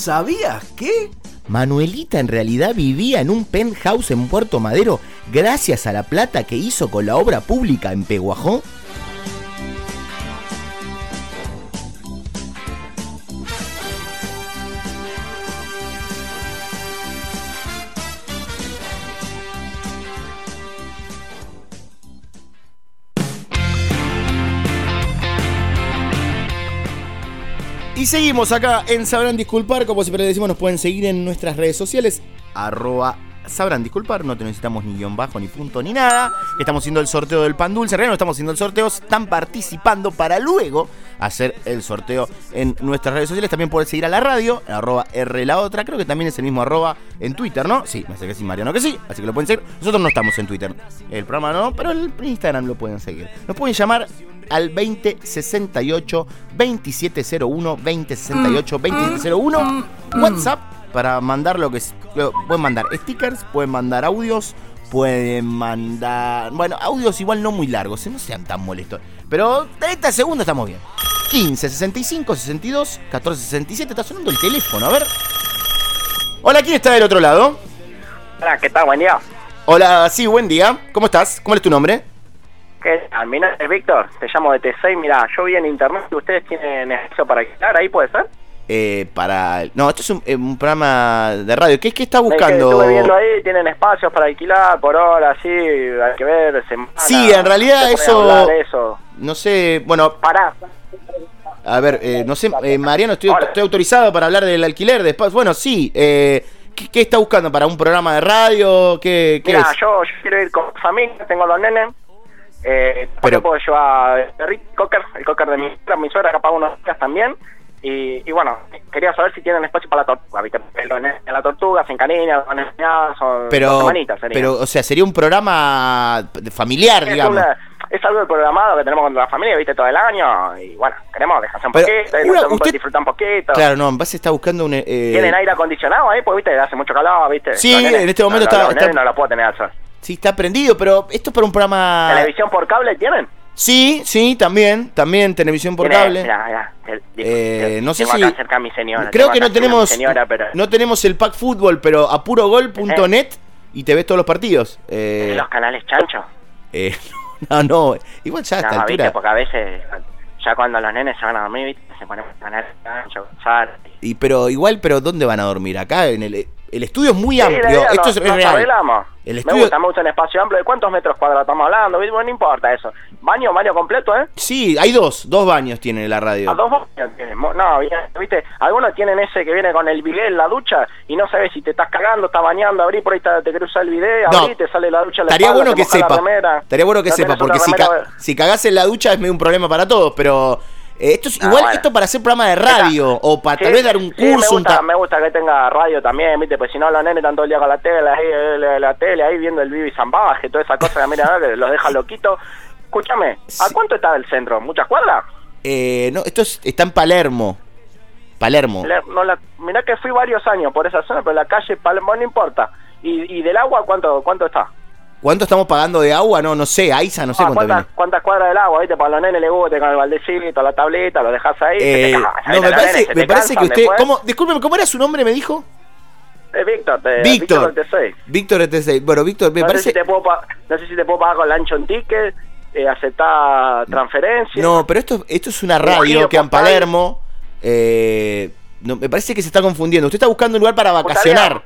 ¿Sabías qué? Manuelita en realidad vivía en un penthouse en Puerto Madero gracias a la plata que hizo con la obra pública en Peguajó. Y seguimos acá en Sabrán Disculpar. Como siempre decimos, nos pueden seguir en nuestras redes sociales. Arroba Sabrán Disculpar. No te necesitamos ni guion bajo, ni punto, ni nada. Estamos haciendo el sorteo del pan dulce. En realidad no estamos haciendo el sorteo. Están participando para luego hacer el sorteo en nuestras redes sociales. También puedes seguir a la radio. Arroba R la otra. Creo que también es el mismo arroba en Twitter, ¿no? Sí, me sé que sí, Mariano que sí. Así que lo pueden seguir. Nosotros no estamos en Twitter. El programa no, pero el Instagram lo pueden seguir. Nos pueden llamar al 2068 2701 2068 2701 WhatsApp para mandar lo que es- lo- pueden mandar stickers, pueden mandar audios, pueden mandar, bueno, audios igual no muy largos, eh, no sean tan molestos, pero 30 segundos estamos bien. 15 65 62 14 67 está sonando el teléfono, a ver. Hola, ¿quién está del otro lado? Hola, ¿qué tal? Buen día. Hola, sí, buen día. ¿Cómo estás? ¿Cómo es tu nombre? ¿Qué tal? Mi nombre es Víctor, te llamo de T6. Mira, yo vi en internet que ustedes tienen espacio para alquilar, ¿ahí puede ser? Eh, para. No, esto es un, eh, un programa de radio. ¿Qué, está Es que buscando? estuve viendo ahí, tienen espacios para alquilar por hora, sí, hay que ver, semana. Sí, en realidad eso- eso. No sé, bueno, Pará. a ver, eh, no sé, eh, Mariano, estoy, Hola. estoy autorizado para hablar del alquiler de espacios. Bueno, sí. Eh, ¿qué, qué está buscando? ¿Para un programa de radio? ¿Qué, qué Mira, es? yo, yo quiero ir con mi familia, tengo los nenes. Eh, Pero- puedo llevar el cocker, el cocker de mi mi suegra capaz unos días también. Y, y bueno, quería saber si tienen espacio para la tortuga, ¿viste? De la tortuga se son enseñadas, son Pero, semanitas sería. pero, o sea, sería un programa familiar, es, digamos. una- es algo programado que tenemos con la familia, viste, todo el año. Y bueno, queremos descansar un Pero, poquito, una- usted- disfrutar un poquito. Claro, no, en base está buscando un. eh, ¿Tienen aire acondicionado ahí? Pues viste, hace mucho calor, viste. Sí, nenes- en este momento los- está- los está- nenes no lo puedo tener al sol. Sí, está prendido, pero esto es para un programa. ¿Televisión por cable tienen? Sí, sí, también, también, televisión por cable. Mirá, el- Eh, no sé si. acá cerca a mi señora. Creo que no tenemos. Señora, pero No tenemos el pack fútbol, pero a purogol.net y te ves todos los partidos. Eh, los canales chanchos. eh, no, no. Igual ya a esta viste, altura. porque a veces, ya cuando los nenes se van a dormir, se canales chanchos, sal. Y, pero igual, pero ¿dónde van a dormir? Acá en el. El estudio es muy Sí, amplio. Esto nos- es real. El Me estudio. gusta, me gusta un espacio amplio. ¿De cuántos metros cuadrados estamos hablando? Bueno, no importa eso. Baño, baño completo, ¿eh? Sí, hay dos. Dos baños tiene la radio. A dos baños tienen. No, viste, algunos tienen ese que viene con el bidet en la ducha y no sabes si te estás cagando, estás bañando, abrí por ahí te, te cruza el bidet, No. abrí, te sale la ducha Estaría bueno que sepa. Estaría bueno que No sepa, porque si, ca- si cagás en la ducha es medio un problema para todos, pero esto es Ah, igual bueno. esto para hacer programa de radio o para Sí, tal vez dar un sí, me curso, un gusta, ta- me gusta que tenga radio también, viste, pues si no los nenes están todo el día con la tele, ahí, eh, la, la tele, ahí viendo el Vivi Zambaje, toda esa cosa, mira, los deja loquitos. Escúchame, ¿a cuánto está del centro? ¿Muchas cuadras? Eh, no, esto es- está en Palermo. Palermo. Le- No la, mirá que fui varios años por esa zona, pero la calle Palermo no importa. ¿Y, y del agua cuánto cuánto está? ¿Cuánto estamos pagando de agua? No, no sé. Aiza, no sé Ah, cuánto ¿cuántas, viene. ¿Cuántas cuadras del agua? ¿Viste? Para los nenes les gusta con el baldecito, la tableta, lo dejas ahí. te Eh, no, me parece, nenes me parece que usted. ¿cómo, discúlpeme, ¿cómo era su nombre, me dijo? Eh, Víctor, te, Víctor. Víctor Víctor ET6. Bueno, Víctor, me no, parece. sé si te puedo no sé si te puedo pagar con Lanchon Ticket, eh, aceptar transferencia. No, pero esto, esto es una Un radio que en. Palermo. eh, no, me parece que se está confundiendo. Usted está buscando un lugar para vacacionar.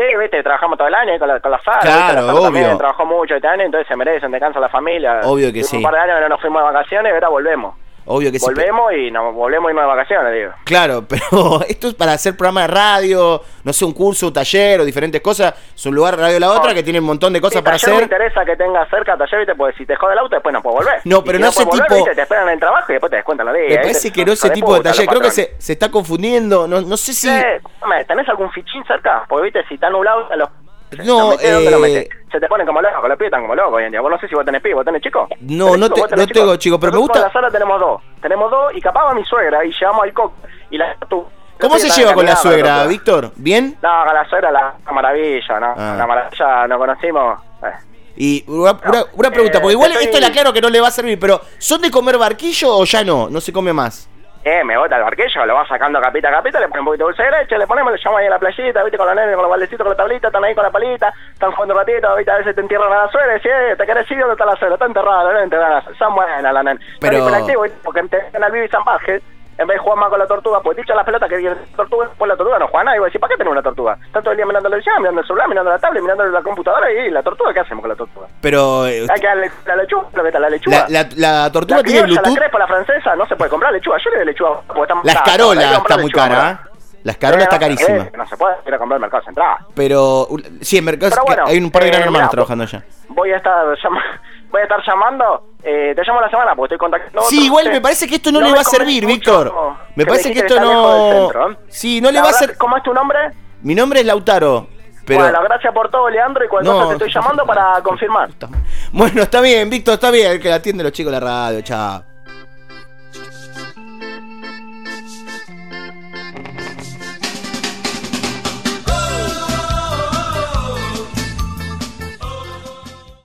Sí, viste, trabajamos todo el año con la, con la sala. Claro, obvio. También trabajó mucho este año, entonces se merecen, descansa la familia. Obvio que sí. Un par de años que no nos fuimos de vacaciones, ahora volvemos. Obvio que sí. volvemos y nos volvemos a irnos de vacaciones, digo. Claro, pero esto es para hacer programa de radio, no sé, un curso, un taller o diferentes cosas. Es un lugar Radio La Otra No. que tiene un montón de cosas Sí, para taller me hacer. interesa que tengas cerca taller, viste, porque si te jode el auto después no puedes volver. No, Y pero si no ese puedes volver, tipo- viste, te esperan en el trabajo y después te descuentan los días. Me ¿viste? parece que no ese tipo de puta, taller. Creo que se, se está confundiendo. No, no sé si. ¿tenés algún fichín cerca? Porque viste, si está nublado, los... No, los metés, ¿dónde eh? Se te ponen como locos, los pibes están como locos hoy en día. Vos no sé si vos tenés pibe, vos tenés chico. No, ¿Tenés no chico? te- ¿Vos tenés no tengo chico, pero me gusta- En la sala tenemos dos. Tenemos dos y capaz va mi suegra y llevamos al coco y la tu. ¿Cómo se lleva con la suegra, Víctor? ¿Bien? No, con la suegra la, la maravilla, ¿no? Ah. La maravilla, nos conocimos. eh. Y una, una- una pregunta, Eh, porque igual estoy- esto le aclaro que no le va a servir, pero ¿son de comer barquillo o ya no? No se come más. Eh, me bota el barquillo, lo va sacando capita a capita, le pone un poquito de dulce de leche, le ponemos, le llamo ahí a la playita, viste, con los nenes, con los baldecitos, con la tablita, están ahí con la palita, están jugando un ratito, viste, a veces te entierran a la suela decís, eh, te querés ir, ¿dónde está la suela? Está enterrada, la nena te dan a Son buenas la nena. Pero- porque te al vivo y salvaje, en vez de jugar más con la tortuga, pues dicho las pelotas que viene la tortuga, pues la tortuga no juega nada, y vos decís, ¿para qué tenés una tortuga? Están todo el día mirando la televisión, mirando el celular, mirando la tablet, mirando la computadora y la tortuga, ¿qué hacemos con la tortuga? Pero eh, Hay que darle la lechuga, está la lechuga. la, la- la tortuga La tiene criolla, Bluetooth. la crepa, la francesa, no se puede comprar lechuga. Yo le doy lechuga porque está muy La escarola está muy lechuga, cara. ¿eh? La escarola está Eh, carísima. no se puede ir a comprar al mercado central. Pero sí, en mercados Pero bueno, hay un par de eh, gran hermanos trabajando allá. Voy a estar llama- voy a estar llamando. Eh, te llamo la semana porque estoy contactando. Sí, igual me parece que esto no, No le va a servir, Víctor. Me que parece que esto no. Sí, no le va a verdad, ser. ¿Cómo es tu nombre? Mi nombre es Lautaro. Pero. Bueno, gracias por todo, Leandro, y cualquier No, cosa te estoy llamando para confirmar. Bueno, está bien, Víctor, está bien. El que la atiende los chicos de la radio, chao.